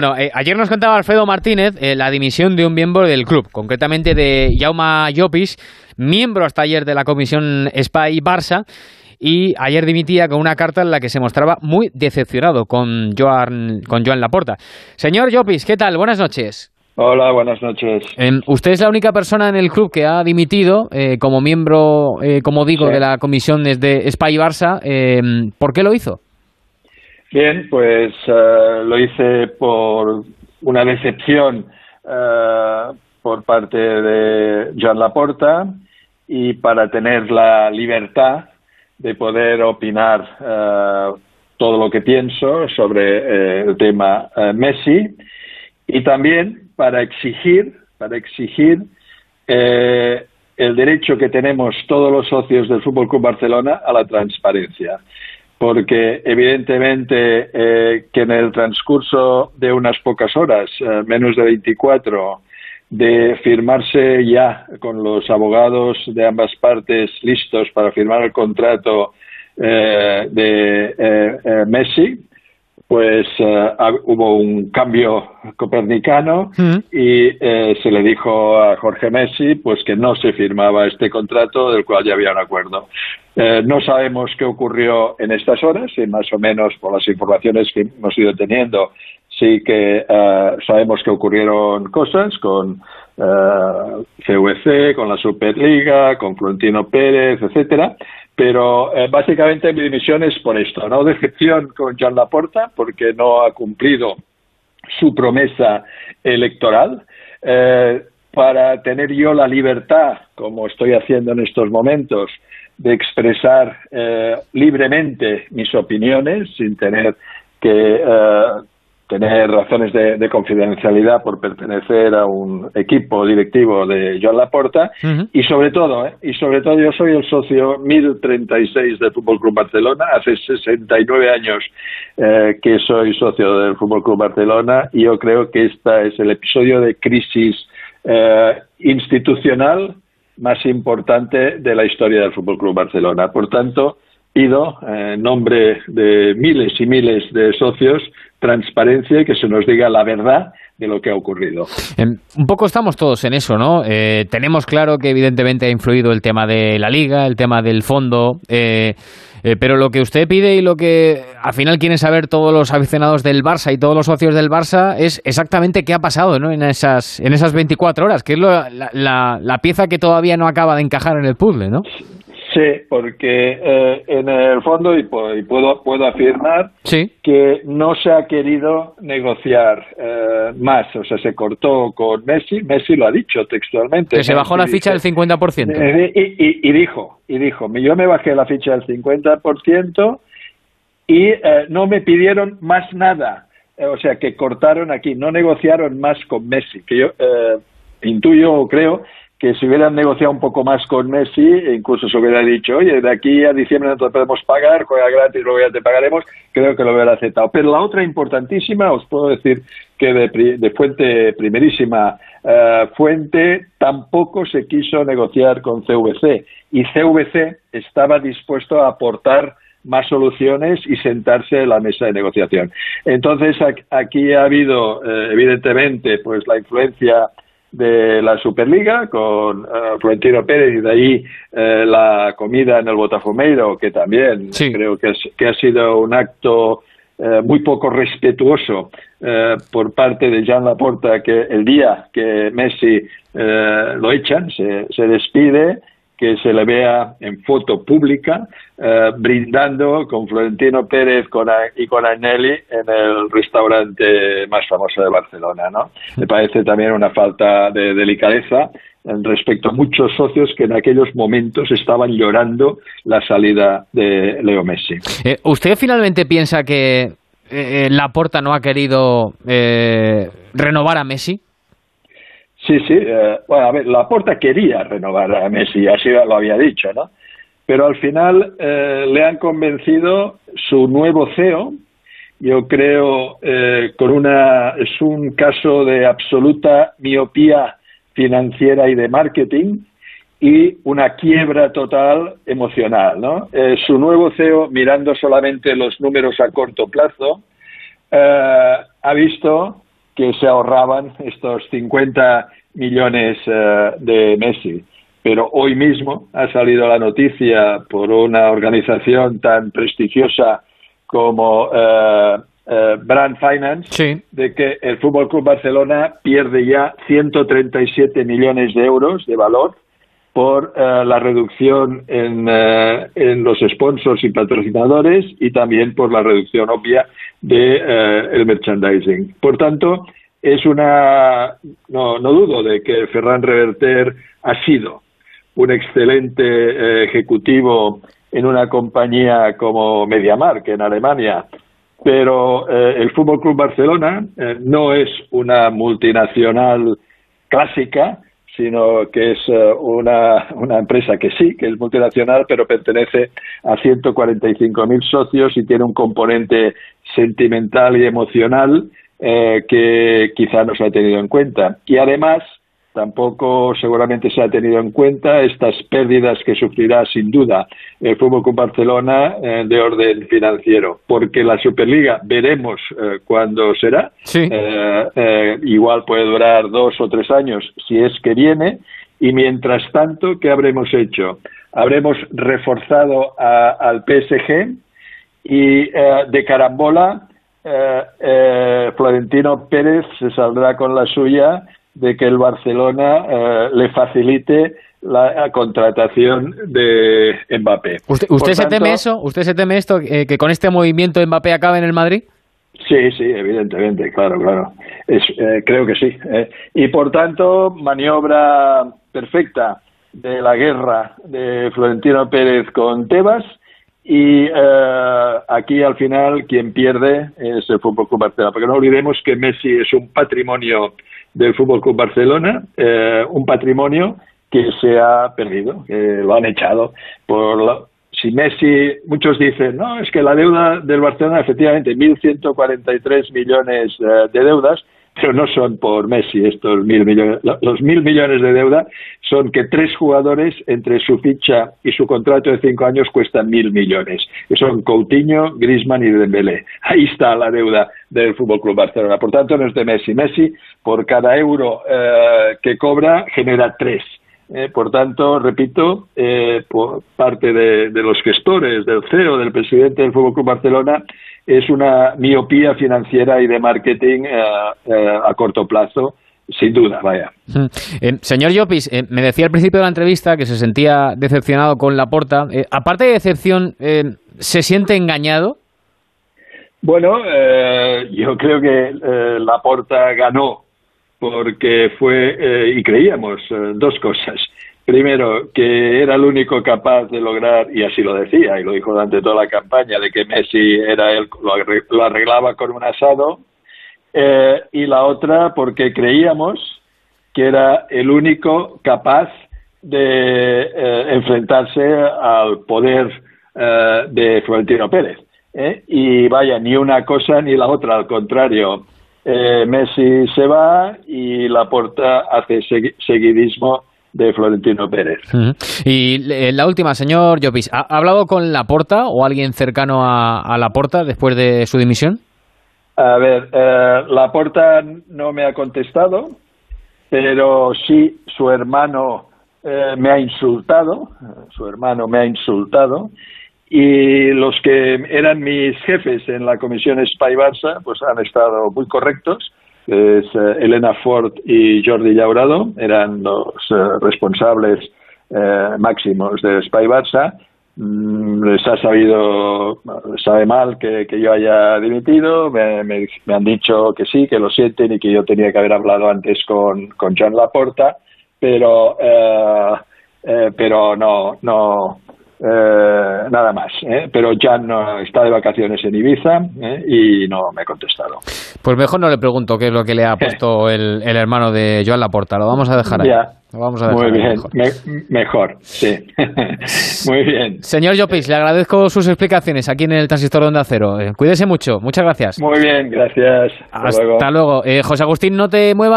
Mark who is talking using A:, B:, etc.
A: Bueno, eh, ayer nos contaba Alfredo Martínez eh, la dimisión de un miembro del club, concretamente de Jauma Llopis, miembro hasta ayer de la comisión Spy Barça, y ayer dimitía con una carta en la que se mostraba muy decepcionado con Joan, con Joan Laporta. Señor Llopis, ¿qué tal? Buenas noches.
B: Hola, buenas noches.
A: Em, usted es la única persona en el club que ha dimitido eh, como miembro, como digo, de la comisión de Spy Barça. Em, ¿Por qué lo hizo?
B: Bien, pues eh, lo hice por una decepción eh, por parte de Joan Laporta y para tener la libertad de poder opinar eh, todo lo que pienso sobre el tema Messi y también para exigir, para exigir el derecho que tenemos todos los socios del Fútbol Club Barcelona a la transparencia porque evidentemente eh, que en el transcurso de unas pocas horas, eh, menos de 24, de firmarse ya con los abogados de ambas partes listos para firmar el contrato eh, de Messi, pues eh, hubo un cambio copernicano mm. y eh, se le dijo a Jorge Messi pues que no se firmaba este contrato del cual ya había un acuerdo. Eh, no sabemos qué ocurrió en estas horas y más o menos por las informaciones que hemos ido teniendo sí que sabemos que ocurrieron cosas con CVC, con la Superliga, con Florentino Pérez, etcétera, pero eh, básicamente mi dimisión es por esto, ¿no? Decepción con Jean Laporta porque no ha cumplido su promesa electoral. Eh, para tener yo la libertad, como estoy haciendo en estos momentos, de expresar eh, libremente mis opiniones sin tener que tener razones de, confidencialidad por pertenecer a un equipo directivo de Joan Laporta y sobre todo, ¿eh? y sobre todo yo soy el socio 1036 del Fútbol Club Barcelona, hace 69 años eh, que soy socio del Fútbol Club Barcelona y yo creo que este es el episodio de crisis eh, institucional más importante de la historia del Fútbol Club Barcelona. Por tanto, pido en nombre de miles y miles de socios transparencia y que se nos diga la verdad de lo que ha ocurrido.
A: un poco estamos todos en eso, ¿no? Eh, tenemos claro que evidentemente ha influido el tema de la liga, el tema del fondo, eh, eh, pero lo que usted pide y lo que al final quieren saber todos los aficionados del Barça y todos los socios del Barça es exactamente qué ha pasado ¿no? en, esas, en esas 24 horas, que es la, la pieza que todavía no acaba de encajar en el puzzle, ¿no?
B: Sí, porque eh, en el fondo, y, puedo, puedo afirmar, que no se ha querido negociar eh, más. O sea, se cortó con Messi, Messi lo ha dicho textualmente.
A: Que se bajó la ficha del 50%.
B: Eh, y, y, dijo, y dijo, yo me bajé la ficha del 50% y no me pidieron más nada. O sea, que cortaron aquí, no negociaron más con Messi, que yo intuyo o creo que si hubieran negociado un poco más con Messi, incluso se hubiera dicho, oye, de aquí a diciembre no te podemos pagar, juega gratis, luego ya te pagaremos, creo que lo hubiera aceptado. Pero la otra importantísima, os puedo decir que de, fuente primerísima eh, fuente, tampoco se quiso negociar con CVC y CVC estaba dispuesto a aportar más soluciones y sentarse en la mesa de negociación. Entonces, aquí ha habido, eh, evidentemente, pues la influencia de la Superliga con uh, Florentino Pérez y de ahí eh, la comida en el Botafumeiro, que también creo que, que, ha sido un acto eh, muy poco respetuoso por parte de Jean Laporta, que el día que Messi lo echan, se, se despide que se le vea en foto pública eh, brindando con Florentino Pérez y con Agnelli en el restaurante más famoso de Barcelona. ¿no? Me parece también una falta de delicadeza respecto a muchos socios que en aquellos momentos estaban llorando la salida de Leo Messi.
A: Eh, ¿Usted finalmente piensa que eh, Laporta no ha querido renovar a Messi?
B: Sí, sí. Eh, bueno, a ver, Laporta quería renovar a Messi, así lo había dicho, ¿no? Pero al final eh, le han convencido su nuevo CEO. Yo creo eh, con una es un caso de absoluta miopía financiera y de marketing y una quiebra total emocional, ¿no? su nuevo CEO mirando solamente los números a corto plazo ha visto que se ahorraban estos 50 millones eh, de Messi. Pero hoy mismo ha salido la noticia por una organización tan prestigiosa como eh, Brand Finance de que el Fútbol Club Barcelona pierde ya 137 millones de euros de valor por la reducción en, en, los sponsors y patrocinadores y también por la reducción obvia de el merchandising. Por tanto, es una no, no dudo de que Ferran Reverter ha sido un excelente eh, ejecutivo en una compañía como MediaMark en Alemania, pero eh, el Fútbol Club Barcelona eh, no es una multinacional clásica, sino que es una, una empresa que sí, que es multinacional, pero pertenece a 145.000 socios y tiene un componente sentimental y emocional eh, que quizá no se ha tenido en cuenta. Y además, tampoco seguramente se ha tenido en cuenta estas pérdidas que sufrirá sin duda el Fútbol con Barcelona eh, de orden financiero, porque la Superliga veremos eh, cuándo será. igual puede durar dos o tres años si es que viene. Y mientras tanto, ¿qué habremos hecho? Habremos reforzado al PSG y de carambola eh, eh, Florentino Pérez se saldrá con la suya de que el Barcelona eh, le facilite la, contratación de Mbappé.
A: ¿Usted, se teme eso? ¿Usted se teme esto, eh, que con este movimiento Mbappé acabe en el Madrid?
B: Sí, sí, evidentemente, claro, claro. Es, creo que sí. y por tanto, maniobra perfecta de la guerra de Florentino Pérez con Tebas y eh, aquí al final quien pierde es el Fútbol Club Barcelona, porque no olvidemos que Messi es un patrimonio del Fútbol Club Barcelona, eh, un patrimonio que se ha perdido, que lo han echado por si Messi, muchos dicen, no, es que la deuda del Barcelona, efectivamente, 1.143 millones eh, de deudas, pero no son por Messi estos mil millones. Los mil millones de deuda son que tres jugadores entre su ficha y su contrato de cinco años cuestan mil millones. Que son Coutinho, Griezmann y Dembélé. Ahí está la deuda del Fútbol Club Barcelona. Por tanto, no es de Messi. Messi, por cada euro eh, que cobra, genera tres. Eh, por tanto, repito, eh, por parte de, de, los gestores, del CEO, del presidente del Fútbol Club Barcelona, es una miopía financiera y de marketing eh, eh, a corto plazo sin duda, vaya.
A: Mm. Eh, señor Llopis, me decía al principio de la entrevista que se sentía decepcionado con la porta. aparte de decepción, ¿se siente engañado?
B: Bueno, yo creo que la porta ganó porque fue, y creíamos, dos cosas. Primero, que era el único capaz de lograr, y así lo decía, y lo dijo durante toda la campaña, de que Messi era él, lo arreglaba con un asado, eh, y la otra, porque creíamos que era el único capaz de eh, enfrentarse al poder eh, de Florentino Pérez. Y vaya, ni una cosa ni la otra, al contrario. Messi se va y la porta hace seguidismo de Florentino Pérez.
A: Y eh, la última, señor Llopis, ¿ha hablado con Laporta o alguien cercano a, a Laporta después de su dimisión?
B: A ver, eh, Laporta no me ha contestado, pero sí su hermano eh, me ha insultado, su hermano me ha insultado, y los que eran mis jefes en la comisión Spy Barça, pues han estado muy correctos es eh, Elena Ford y Jordi Llaurado, eran los eh, responsables eh, máximos de Spy Barça. Mm, les ha sabido, sabe mal que, yo haya dimitido, me, han dicho que sí, que lo sienten y que yo tenía que haber hablado antes con, con John Laporta, pero, pero no, no, eh, nada más, ¿eh? pero ya no está de vacaciones en Ibiza ¿eh? y no me ha contestado.
A: Pues mejor no le pregunto qué es lo que le ha puesto el, el hermano de Joan Laporta, lo vamos a dejar ahí. vamos a dejar
B: Muy bien, mejor. sí. Muy bien.
A: Señor Llopis, le agradezco sus explicaciones aquí en el Transistor de Onda Cero. Cuídese mucho, muchas gracias.
B: Muy bien, gracias.
A: Hasta, luego. luego. José Agustín, no te muevas.